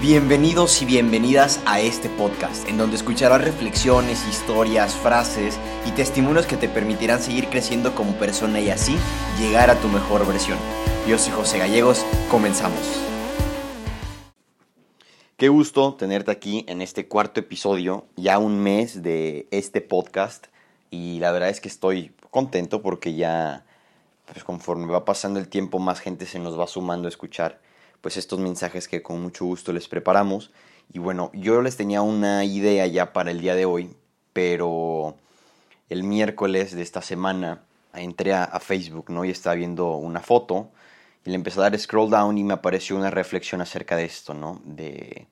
Bienvenidos y bienvenidas a este podcast, en donde escucharás reflexiones, historias, frases y testimonios que te permitirán seguir creciendo como persona y así llegar a tu mejor versión. Yo soy José Gallegos, comenzamos. Qué gusto tenerte aquí en este cuarto episodio, ya un mes de este podcast y la verdad es que estoy contento porque ya, pues conforme va pasando el tiempo, más gente se nos va sumando a escuchar pues estos mensajes que con mucho gusto les preparamos. Y bueno, yo les tenía una idea ya para el día de hoy, pero el miércoles de esta semana entré a, Facebook, ¿no? Y estaba viendo una foto y le empecé a dar scroll down y me apareció una reflexión acerca de esto, ¿no? De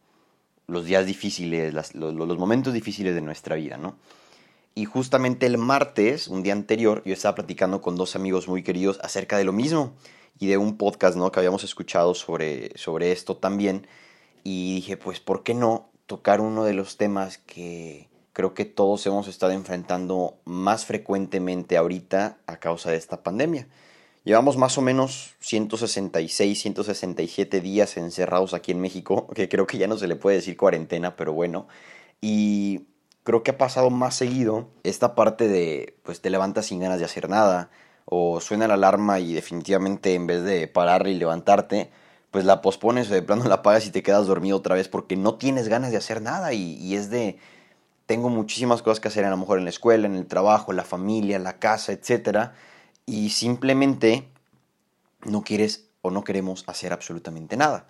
los días difíciles, los, los, momentos difíciles de nuestra vida, ¿no? Y justamente el martes, un día anterior, yo estaba platicando con dos amigos muy queridos acerca de lo mismo y de un podcast ¿no? que habíamos escuchado sobre, sobre esto también. Y dije, pues, ¿por qué no tocar uno de los temas que creo que todos hemos estado enfrentando más frecuentemente ahorita a causa de esta pandemia? Llevamos más o menos 166, 167 días encerrados aquí en México, que creo que ya no se le puede decir cuarentena, pero bueno. Y creo que ha pasado más seguido esta parte de, pues te levantas sin ganas de hacer nada, o suena la alarma y definitivamente en vez de parar y levantarte, pues la pospones o de plano la apagas y te quedas dormido otra vez porque no tienes ganas de hacer nada y, es de, tengo muchísimas cosas que hacer a lo mejor en la escuela, en el trabajo, en la familia, en la casa, etc. Y simplemente no quieres o no queremos hacer absolutamente nada.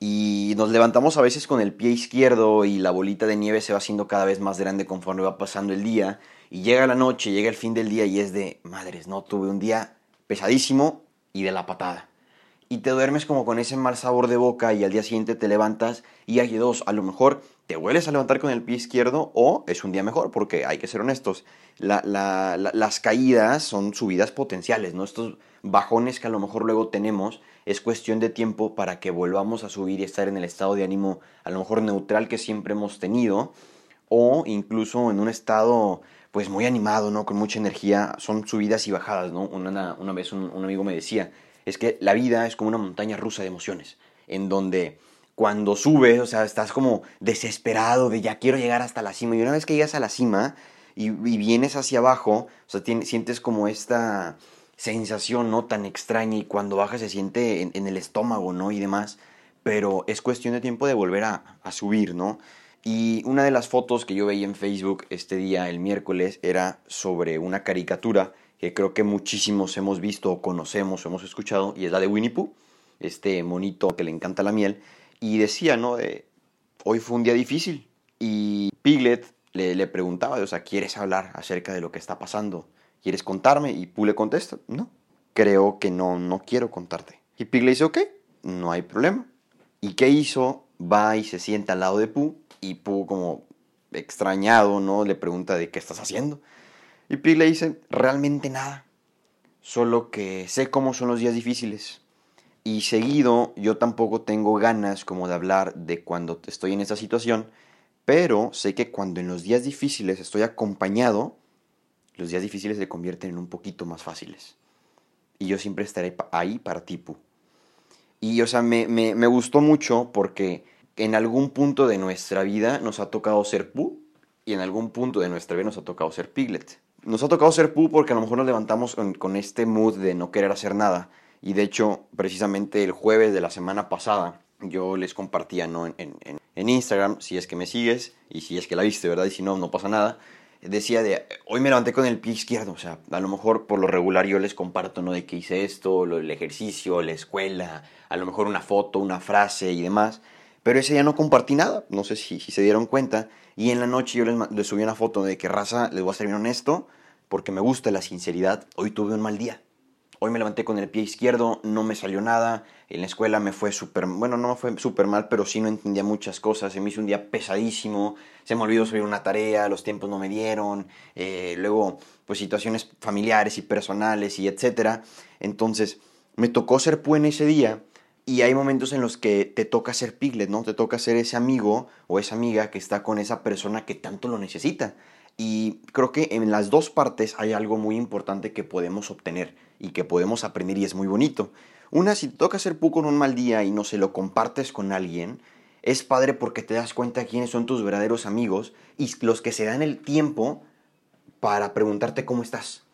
Y nos levantamos a veces con el pie izquierdo y la bolita de nieve se va haciendo cada vez más grande conforme va pasando el día y llega la noche, llega el fin del día y es de, madres, no, tuve un día pesadísimo y de la patada. Y te duermes como con ese mal sabor de boca y al día siguiente te levantas y hay dos, a lo mejor te vuelves a levantar con el pie izquierdo o es un día mejor, porque hay que ser honestos, las caídas son subidas potenciales, ¿no? Estos bajones que a lo mejor luego tenemos es cuestión de tiempo para que volvamos a subir y estar en el estado de ánimo a lo mejor neutral que siempre hemos tenido o incluso en un estado pues muy animado, ¿no? Con mucha energía, son subidas y bajadas, ¿no? Una, una vez un, amigo me decía, es que la vida es como una montaña rusa de emociones, en donde cuando subes, o sea, estás como desesperado de ya quiero llegar hasta la cima, y una vez que llegas a la cima y, vienes hacia abajo, o sea, sientes como esta sensación, ¿no? Tan extraña y cuando bajas se siente en, el estómago, ¿no? Y demás, pero es cuestión de tiempo de volver a, a subir, ¿no? Y una de las fotos que yo veía en Facebook este día, el miércoles, era sobre una caricatura que creo que muchísimos hemos visto o conocemos o hemos escuchado, y es la de Winnie Pooh, este monito que le encanta la miel, y decía, ¿no? De, hoy fue un día difícil, y Piglet le, le preguntaba, o sea, ¿quieres hablar acerca de lo que está pasando? ¿Quieres contarme? Y Pooh le contesta, no, creo que no, no quiero contarte. Y Piglet dice, ok, no hay problema. ¿Y qué hizo? Va y se sienta al lado de Pooh y Pooh como extrañado, ¿no? Le pregunta de qué estás haciendo. Y Pig le dice, realmente nada. Solo que sé cómo son los días difíciles. Y seguido yo tampoco tengo ganas como de hablar de cuando estoy en esta situación, pero sé que cuando en los días difíciles estoy acompañado, los días difíciles se convierten en un poquito más fáciles. Y yo siempre estaré ahí para ti, Pooh. Y, o sea, me, me, me gustó mucho porque en algún punto de nuestra vida nos ha tocado ser Pooh y en algún punto de nuestra vida nos ha tocado ser Piglet. Nos ha tocado ser Pooh porque a lo mejor nos levantamos con, este mood de no querer hacer nada. Y de hecho, precisamente el jueves de la semana pasada, yo les compartía ¿no? en, en, en Instagram, si es que me sigues y si es que la viste, ¿verdad? Y si no, no pasa nada decía de, hoy me levanté con el pie izquierdo, o sea, a lo mejor por lo regular yo les comparto, ¿no? De que hice esto, el ejercicio, la escuela, a lo mejor una foto, una frase y demás, pero ese día no compartí nada, no sé si, se dieron cuenta. Y en la noche yo les, subí una foto de que raza, les voy a ser bien honesto, porque me gusta la sinceridad. Hoy tuve un mal día. Hoy me levanté con el pie izquierdo, no me salió nada. En la escuela me fue súper, bueno, no me fue súper mal, pero sí no entendía muchas cosas. Se me hizo un día pesadísimo. Se me olvidó subir una tarea, los tiempos no me dieron. Eh, luego, pues situaciones familiares y personales y etcétera. Entonces, me tocó ser en ese día y hay momentos en los que te toca ser piglet, ¿no? Te toca ser ese amigo o esa amiga que está con esa persona que tanto lo necesita. Y creo que en las dos partes hay algo muy importante que podemos obtener y que podemos aprender y es muy bonito. Una, si te toca ser pu con un mal día y no se lo compartes con alguien, es padre porque te das cuenta quiénes son tus verdaderos amigos y los que se dan el tiempo para preguntarte cómo estás,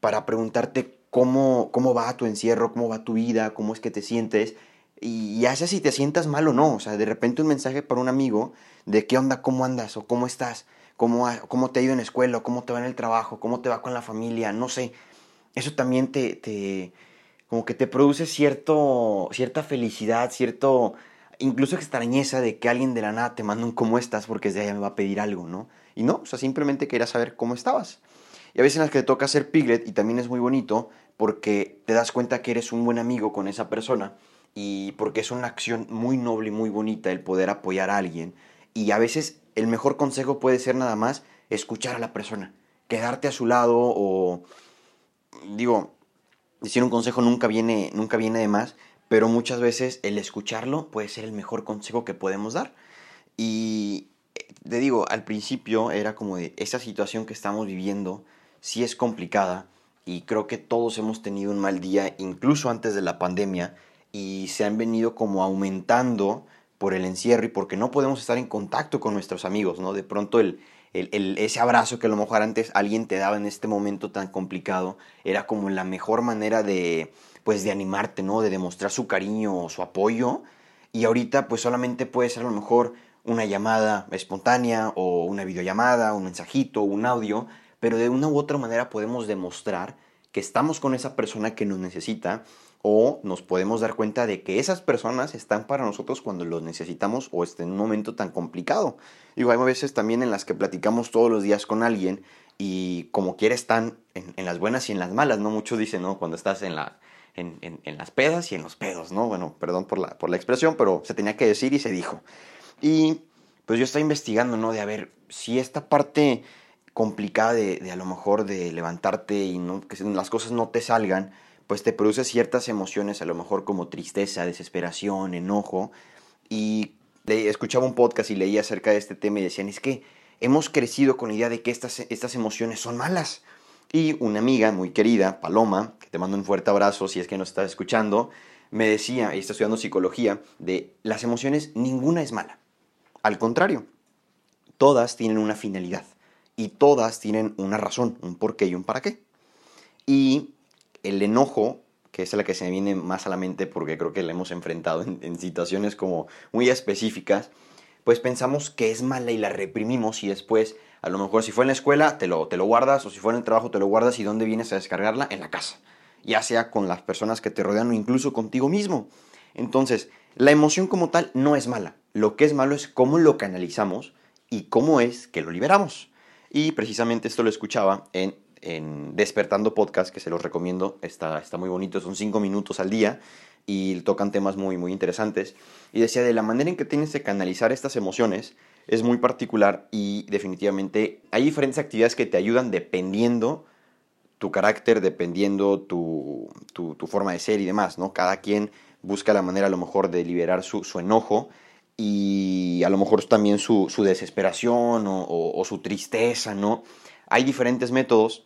para preguntarte cómo, cómo va tu encierro, cómo va tu vida, cómo es que te sientes. Y ya si te sientas mal o no, o sea, de repente un mensaje para un amigo de qué onda, cómo andas o cómo estás, cómo, cómo te ha ido en la escuela, cómo te va en el trabajo, cómo te va con la familia, no sé. Eso también te, te como que te produce cierto, cierta felicidad, cierto, incluso extrañeza de que alguien de la nada te manda un cómo estás porque desde allá me va a pedir algo, ¿no? Y no, o sea, simplemente quería saber cómo estabas. Y a veces en las que te toca hacer piglet y también es muy bonito porque te das cuenta que eres un buen amigo con esa persona y porque es una acción muy noble y muy bonita el poder apoyar a alguien. Y a veces el mejor consejo puede ser nada más escuchar a la persona, quedarte a su lado o, digo, decir un consejo nunca viene, nunca viene de más, pero muchas veces el escucharlo puede ser el mejor consejo que podemos dar. Y te digo, al principio era como de esa situación que estamos viviendo, sí es complicada y creo que todos hemos tenido un mal día, incluso antes de la pandemia, y se han venido como aumentando por el encierro y porque no podemos estar en contacto con nuestros amigos, ¿no? De pronto el, ese abrazo que a lo mejor antes alguien te daba en este momento tan complicado era como la mejor manera de, pues, de animarte, ¿no? De demostrar su cariño o su apoyo. Y ahorita, pues, solamente puede ser a lo mejor una llamada espontánea o una videollamada, un mensajito, un audio, pero de una u otra manera podemos demostrar que estamos con esa persona que nos necesita o nos podemos dar cuenta de que esas personas están para nosotros cuando los necesitamos o estén en un momento tan complicado. Digo, hay veces también en las que platicamos todos los días con alguien y como quiera están en, las buenas y en las malas, ¿no? Muchos dicen, ¿no? Cuando estás en, la, en, en, las pedas y en los pedos, ¿no? Bueno, perdón por la, por la expresión, pero se tenía que decir y se dijo. Y pues yo estoy investigando, ¿no? De a ver, si esta parte complicada de, a lo mejor de levantarte y no, que las cosas no te salgan, pues te produce ciertas emociones, a lo mejor como tristeza, desesperación, enojo. Y escuchaba un podcast y leía acerca de este tema y decían, es que hemos crecido con la idea de que estas, estas emociones son malas. Y una amiga muy querida, Paloma, que te mando un fuerte abrazo si es que nos estás escuchando, me decía, y está estudiando psicología, de las emociones ninguna es mala. Al contrario, todas tienen una finalidad y todas tienen una razón, un porqué y un para qué. Y el enojo, que es la que se me viene más a la mente porque creo que la hemos enfrentado en, situaciones como muy específicas, pues pensamos que es mala y la reprimimos y después, a lo mejor si fue en la escuela, te lo, te lo guardas, o si fue en el trabajo, te lo guardas y ¿dónde vienes a descargarla? En la casa, ya sea con las personas que te rodean o incluso contigo mismo. Entonces, la emoción como tal no es mala, lo que es malo es cómo lo canalizamos y cómo es que lo liberamos. Y precisamente esto lo escuchaba en en Despertando Podcast, que se los recomiendo, está, está muy bonito, son cinco minutos al día y tocan temas muy, muy interesantes. Y decía, de la manera en que tienes que canalizar estas emociones es muy particular y definitivamente hay diferentes actividades que te ayudan dependiendo tu carácter, dependiendo tu, tu, forma de ser y demás, ¿no? Cada quien busca la manera a lo mejor de liberar su, su enojo y a lo mejor también su, su desesperación o, su tristeza, ¿no? Hay diferentes métodos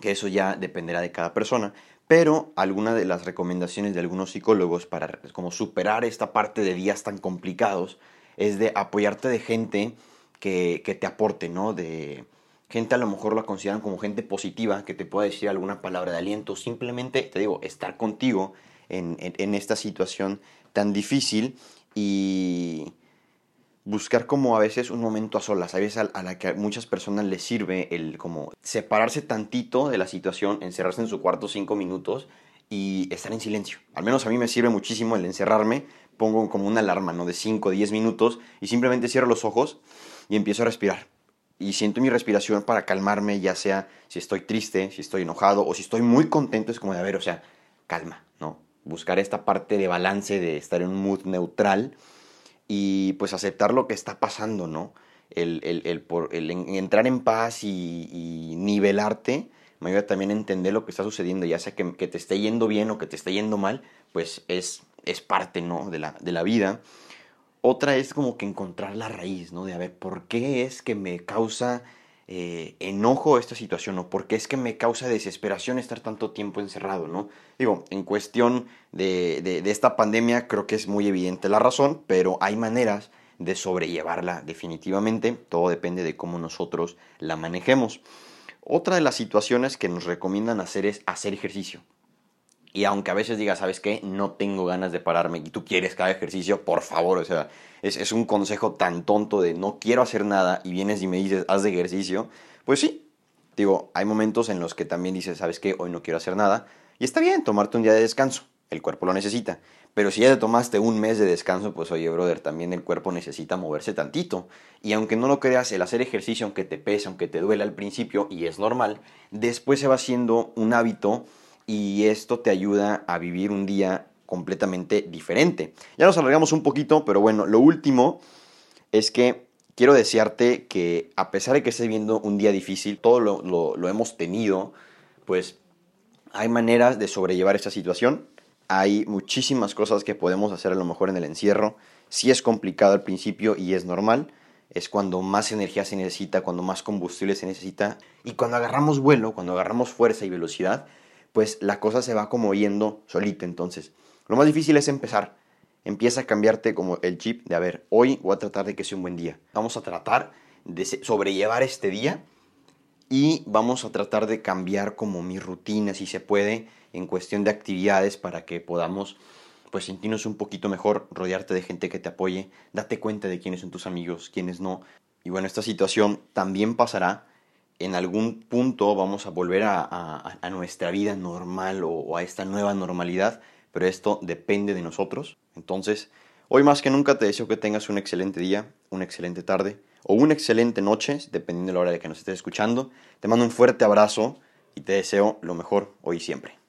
que eso ya dependerá de cada persona, pero alguna de las recomendaciones de algunos psicólogos para como superar esta parte de días tan complicados es de apoyarte de gente que, te aporte, ¿no? De gente a lo mejor la consideran como gente positiva, que te pueda decir alguna palabra de aliento, simplemente, te digo, estar contigo en, en esta situación tan difícil y, buscar como a veces un momento a solas, a veces a, la que a muchas personas les sirve el como separarse tantito de la situación, encerrarse en su cuarto cinco minutos y estar en silencio. Al menos a mí me sirve muchísimo el encerrarme, pongo como una alarma, ¿no? De 5 o 10 minutos y simplemente cierro los ojos y empiezo a respirar. Y siento mi respiración para calmarme, ya sea si estoy triste, si estoy enojado o si estoy muy contento, es como de, a ver, o sea, calma, ¿no? Buscar esta parte de balance, de estar en un mood neutral y pues aceptar lo que está pasando, ¿no? El, entrar en paz y, nivelarte me ayuda también a entender lo que está sucediendo, ya sea que, te esté yendo bien o que te esté yendo mal, pues es, es parte, ¿no? De la, de la vida. Otra es como que encontrar la raíz, ¿no? De a ver, ¿por qué es que me causa eh, enojo esta situación o por qué es que me causa desesperación estar tanto tiempo encerrado, ¿no? Digo, en cuestión de, de esta pandemia creo que es muy evidente la razón, pero hay maneras de sobrellevarla definitivamente, todo depende de cómo nosotros la manejemos. Otra de las situaciones que nos recomiendan hacer es hacer ejercicio. Y aunque a veces digas, ¿sabes qué? No tengo ganas de pararme y tú quieres haga ejercicio, por favor, o sea, es, es, un consejo tan tonto de no quiero hacer nada y vienes y me dices, haz de ejercicio. Pues sí, digo, hay momentos en los que también dices, ¿sabes qué? Hoy no quiero hacer nada. Y está bien tomarte un día de descanso, el cuerpo lo necesita. Pero si ya te tomaste un mes de descanso, pues oye, brother, también el cuerpo necesita moverse tantito. Y aunque no lo creas, el hacer ejercicio, aunque te pese, aunque te duele al principio, y es normal, después se va haciendo un hábito y esto te ayuda a vivir un día completamente diferente. Ya nos alargamos un poquito, pero bueno, lo último es que quiero desearte que a pesar de que estés viendo un día difícil, todo lo, lo, hemos tenido, pues hay maneras de sobrellevar esta situación. Hay muchísimas cosas que podemos hacer a lo mejor en el encierro. Si es complicado al principio y es normal, es cuando más energía se necesita, cuando más combustible se necesita. Y cuando agarramos vuelo, cuando agarramos fuerza y velocidad, pues la cosa se va como yendo solita. Entonces, lo más difícil es empezar. Empieza a cambiarte como el chip de, a ver, hoy voy a tratar de que sea un buen día. Vamos a tratar de sobrellevar este día y vamos a tratar de cambiar como mi rutina, si se puede, en cuestión de actividades para que podamos pues sentirnos un poquito mejor, rodearte de gente que te apoye, date cuenta de quiénes son tus amigos, quiénes no. Y bueno, esta situación también pasará en algún punto vamos a volver a, nuestra vida normal o, a esta nueva normalidad, pero esto depende de nosotros. Entonces, hoy más que nunca te deseo que tengas un excelente día, una excelente tarde o una excelente noche, dependiendo de la hora de que nos estés escuchando. Te mando un fuerte abrazo y te deseo lo mejor hoy y siempre.